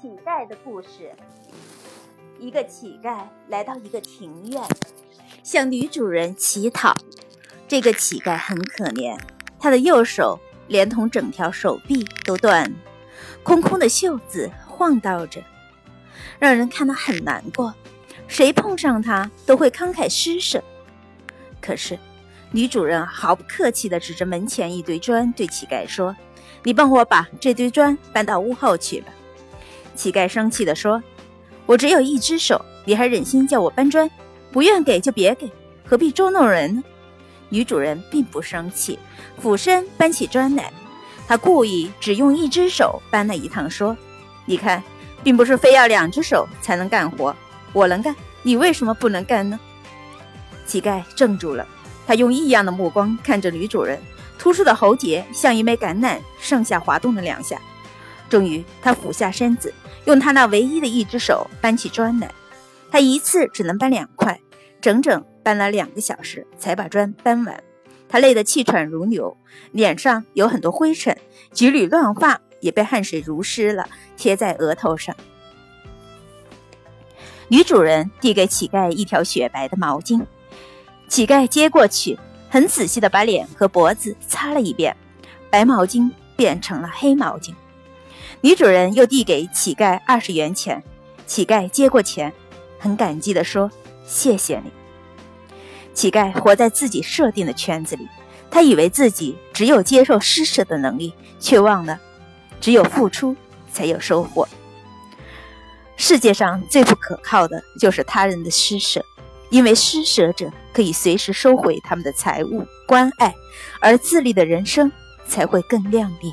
乞丐的故事。一个乞丐来到一个庭院，向女主人乞讨。这个乞丐很可怜，他的右手连同整条手臂都断了，空空的袖子晃荡着，让人看了很难过。谁碰上他都会慷慨施舍。可是，女主人毫不客气地指着门前一堆砖，对乞丐说：“你帮我把这堆砖搬到屋后去吧。”乞丐生气地说：“我只有一只手，你还忍心叫我搬砖？不愿给就别给，何必捉弄人呢？”女主人并不生气，俯身搬起砖来。她故意只用一只手搬了一趟，说：“你看，并不是非要两只手才能干活，我能干，你为什么不能干呢？”乞丐怔住了，他用异样的目光看着女主人，突出的喉结像一枚橄榄，上下滑动了两下。终于，他俯下身子。用他那唯一的一只手搬起砖来，他一次只能搬两块，整整搬了两个小时才把砖搬完。他累得气喘如牛，脸上有很多灰尘，几缕乱发也被汗水濡湿了，贴在额头上。女主人递给乞丐一条雪白的毛巾，乞丐接过去，很仔细地把脸和脖子擦了一遍，白毛巾变成了黑毛巾。女主人又递给乞丐二十元钱，乞丐接过钱，很感激地说：“谢谢你。”乞丐活在自己设定的圈子里，他以为自己只有接受施舍的能力，却忘了，只有付出才有收获。世界上最不可靠的就是他人的施舍，因为施舍者可以随时收回他们的财物、关爱，而自立的人生才会更亮丽。